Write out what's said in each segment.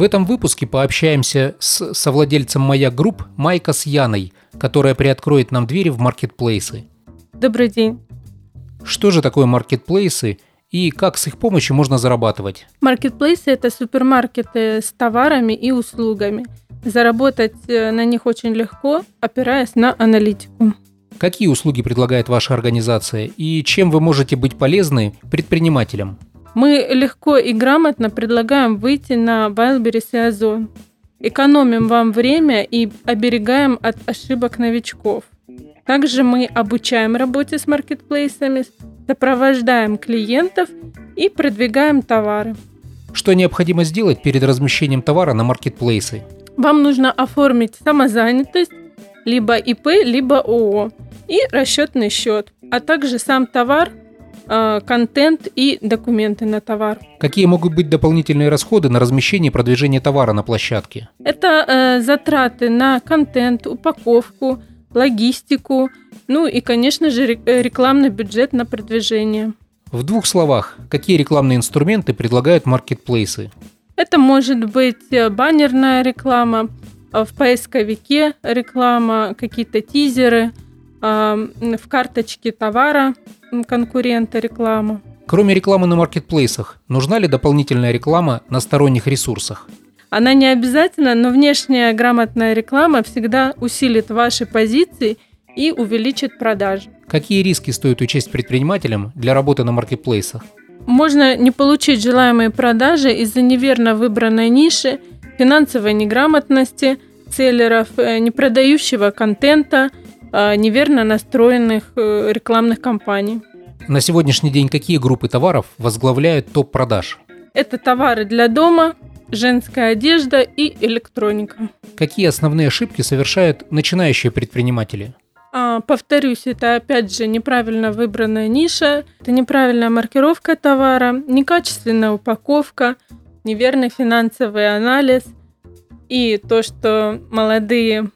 В этом выпуске пообщаемся с совладельцем Маяк Group Майка с Яной, которая приоткроет нам двери в маркетплейсы. Добрый день. Что же такое маркетплейсы и как с их помощью можно зарабатывать? Маркетплейсы – это супермаркеты с товарами и услугами. Заработать э, на них очень легко, опираясь на аналитику. Какие услуги предлагает ваша организация и чем вы можете быть полезны предпринимателям? Мы легко и грамотно предлагаем выйти на Wildberries и Озон. Экономим вам время и оберегаем от ошибок новичков. Также мы обучаем работе с маркетплейсами, сопровождаем клиентов и продвигаем товары. Что необходимо сделать перед размещением товара на маркетплейсы? Вам нужно оформить самозанятость, либо ИП, либо ООО и расчетный счет, а также сам товар, контент и документы на товар. Какие могут быть дополнительные расходы на размещение и продвижение товара на площадке? Это э, затраты на контент, упаковку, логистику, ну и, конечно же, э, рекламный бюджет на продвижение. В двух словах, какие рекламные инструменты предлагают маркетплейсы? Это может быть э, баннерная реклама, э, в поисковике реклама, какие-то тизеры, в карточке товара конкурента реклама. Кроме рекламы на маркетплейсах, нужна ли дополнительная реклама на сторонних ресурсах? Она не обязательна, но внешняя грамотная реклама всегда усилит ваши позиции и увеличит продажи. Какие риски стоит учесть предпринимателям для работы на маркетплейсах? Можно не получить желаемые продажи из-за неверно выбранной ниши, финансовой неграмотности селлеров, э, непродающего контента, неверно настроенных э, рекламных кампаний. На сегодняшний день какие группы товаров возглавляют топ продаж? Это товары для дома, женская одежда и электроника. Какие основные ошибки совершают начинающие предприниматели? А, повторюсь, это опять же неправильно выбранная ниша, это неправильная маркировка товара, некачественная упаковка, неверный финансовый анализ и то, что молодые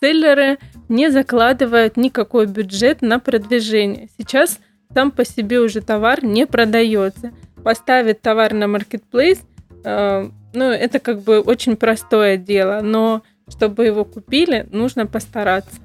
селлеры не закладывают никакой бюджет на продвижение. Сейчас сам по себе уже товар не продается. Поставить товар на маркетплейс э, ну, это как бы очень простое дело, но чтобы его купили, нужно постараться.